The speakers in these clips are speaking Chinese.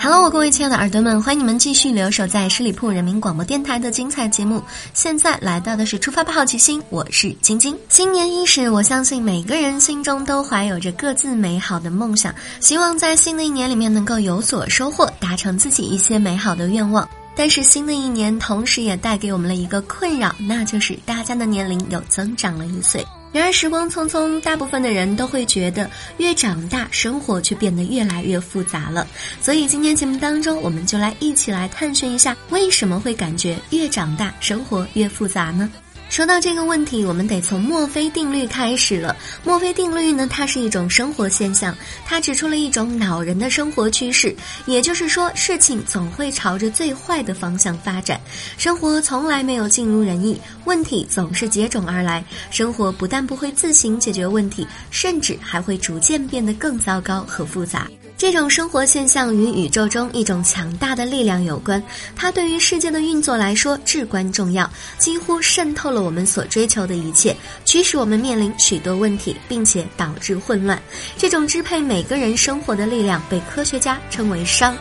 Hello，各位亲爱的耳朵们，欢迎你们继续留守在十里铺人民广播电台的精彩节目。现在来到的是出发吧好奇心，我是晶晶。新年伊始，我相信每个人心中都怀有着各自美好的梦想，希望在新的一年里面能够有所收获，达成自己一些美好的愿望。但是新的一年，同时也带给我们了一个困扰，那就是大家的年龄又增长了一岁。然而时光匆匆，大部分的人都会觉得越长大，生活却变得越来越复杂了。所以今天节目当中，我们就来一起来探寻一下，为什么会感觉越长大，生活越复杂呢？说到这个问题，我们得从墨菲定律开始了。墨菲定律呢，它是一种生活现象，它指出了一种恼人的生活趋势，也就是说，事情总会朝着最坏的方向发展，生活从来没有尽如人意，问题总是接踵而来，生活不但不会自行解决问题，甚至还会逐渐变得更糟糕和复杂。这种生活现象与宇宙中一种强大的力量有关，它对于世界的运作来说至关重要，几乎渗透了我们所追求的一切，驱使我们面临许多问题，并且导致混乱。这种支配每个人生活的力量被科学家称为熵。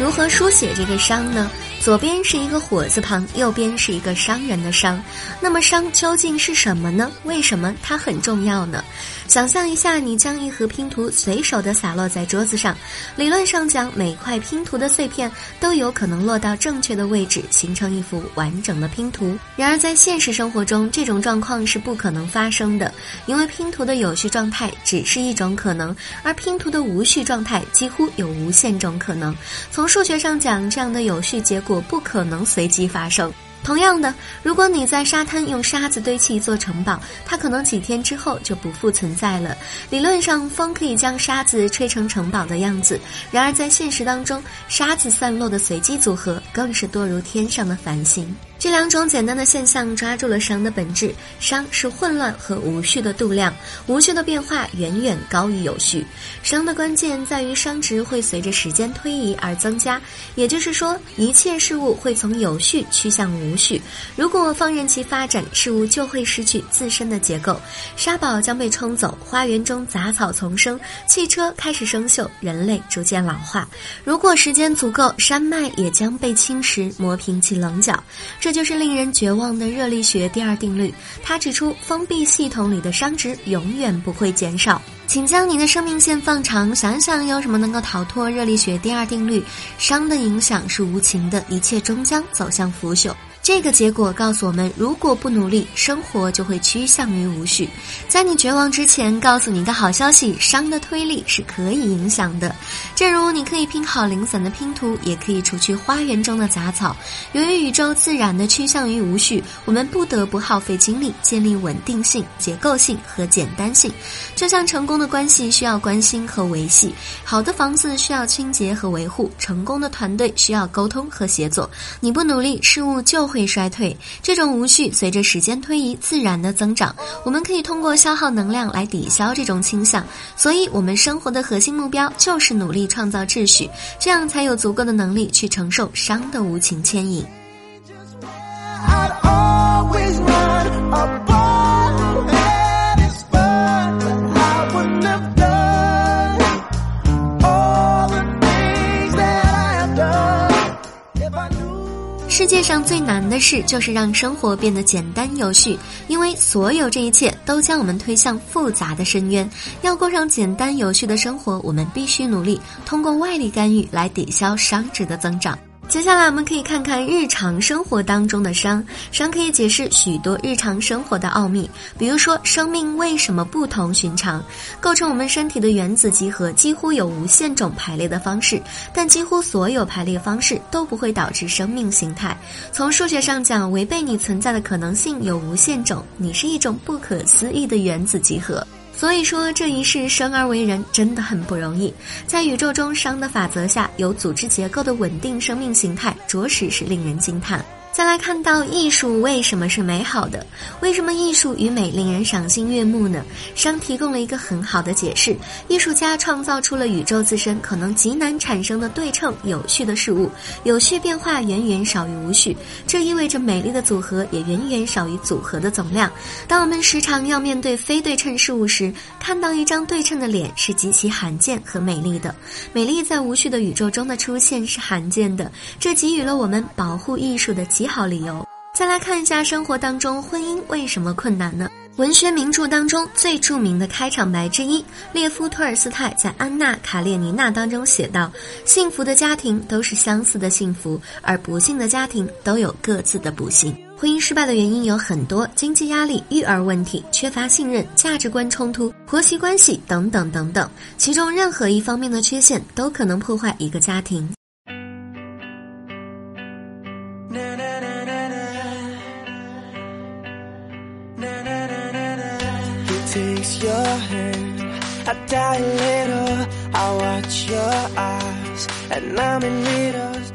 如何书写这个熵呢？左边是一个火字旁，右边是一个商人的商。那么商究竟是什么呢？为什么它很重要呢？想象一下，你将一盒拼图随手的洒落在桌子上，理论上讲，每块拼图的碎片都有可能落到正确的位置，形成一幅完整的拼图。然而在现实生活中，这种状况是不可能发生的，因为拼图的有序状态只是一种可能，而拼图的无序状态几乎有无限种可能。从数学上讲，这样的有序结果不可能随机发生。同样的，如果你在沙滩用沙子堆砌一座城堡，它可能几天之后就不复存在了。理论上，风可以将沙子吹成城堡的样子；然而在现实当中，沙子散落的随机组合更是多如天上的繁星。这两种简单的现象抓住了熵的本质，熵是混乱和无序的度量，无序的变化远远高于有序。熵的关键在于熵值会随着时间推移而增加，也就是说，一切事物会从有序趋向无序。如果放任其发展，事物就会失去自身的结构，沙堡将被冲走，花园中杂草丛生，汽车开始生锈，人类逐渐老化。如果时间足够，山脉也将被侵蚀，磨平其棱角。这就是令人绝望的热力学第二定律。它指出，封闭系统里的熵值永远不会减少。请将你的生命线放长，想想有什么能够逃脱热力学第二定律。熵的影响是无情的，一切终将走向腐朽。这个结果告诉我们，如果不努力，生活就会趋向于无序。在你绝望之前，告诉你一个好消息：熵的推力是可以影响的。正如你可以拼好零散的拼图，也可以除去花园中的杂草。由于宇宙自然的趋向于无序，我们不得不耗费精力建立稳定性、结构性和简单性。就像成功的关系需要关心和维系，好的房子需要清洁和维护，成功的团队需要沟通和协作。你不努力，事物就会。会衰退，这种无序随着时间推移自然的增长。我们可以通过消耗能量来抵消这种倾向，所以，我们生活的核心目标就是努力创造秩序，这样才有足够的能力去承受伤的无情牵引。世界上最难的事就是让生活变得简单有序，因为所有这一切都将我们推向复杂的深渊。要过上简单有序的生活，我们必须努力通过外力干预来抵消熵值的增长。接下来我们可以看看日常生活当中的熵，熵可以解释许多日常生活的奥秘。比如说，生命为什么不同寻常？构成我们身体的原子集合几乎有无限种排列的方式，但几乎所有排列方式都不会导致生命形态。从数学上讲，违背你存在的可能性有无限种，你是一种不可思议的原子集合。所以说，这一世生而为人真的很不容易。在宇宙中熵的法则下，有组织结构的稳定生命形态，着实是令人惊叹。再来看到艺术为什么是美好的？为什么艺术与美令人赏心悦目呢？商提供了一个很好的解释：艺术家创造出了宇宙自身可能极难产生的对称有序的事物，有序变化远远少于无序，这意味着美丽的组合也远远少于组合的总量。当我们时常要面对非对称事物时，看到一张对称的脸是极其罕见和美丽的。美丽在无序的宇宙中的出现是罕见的，这给予了我们保护艺术的极。好理由，再来看一下生活当中婚姻为什么困难呢？文学名著当中最著名的开场白之一，列夫·托尔斯泰在《安娜·卡列尼娜》当中写道：“幸福的家庭都是相似的幸福，而不幸的家庭都有各自的不幸。婚姻失败的原因有很多，经济压力、育儿问题、缺乏信任、价值观冲突、婆媳关系等等等等，其中任何一方面的缺陷都可能破坏一个家庭。” takes your hand. I die a little, I watch your eyes, and I'm in need of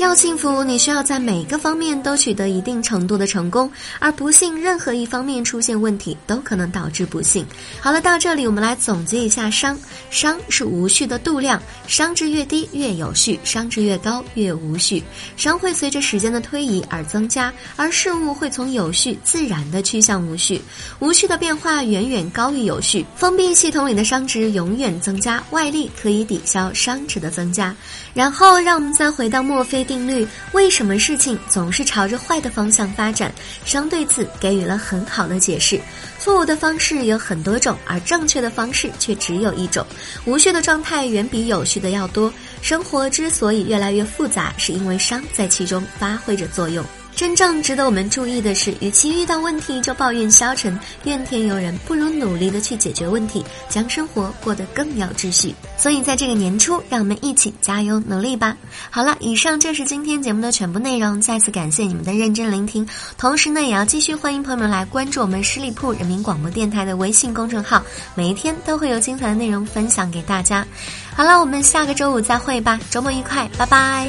要幸福，你需要在每个方面都取得一定程度的成功，而不幸任何一方面出现问题都可能导致不幸。好了，到这里我们来总结一下：商，商是无序的度量，商值越低越有序，商值越高越无序。商会随着时间的推移而增加，而事物会从有序自然的趋向无序。无序的变化远远高于有序。封闭系统里的商值永远增加，外力可以抵消商值的增加。然后让我们再回到墨菲。定律为什么事情总是朝着坏的方向发展？商对此给予了很好的解释。错误的方式有很多种，而正确的方式却只有一种。无序的状态远比有序的要多。生活之所以越来越复杂，是因为商在其中发挥着作用。真正值得我们注意的是，与其遇到问题就抱怨消沉、怨天尤人，不如努力的去解决问题，将生活过得更有秩序。所以，在这个年初，让我们一起加油努力吧！好了，以上就是今天节目的全部内容。再次感谢你们的认真聆听，同时呢，也要继续欢迎朋友们来关注我们十里铺人民广播电台的微信公众号，每一天都会有精彩的内容分享给大家。好了，我们下个周五再会吧，周末愉快，拜拜。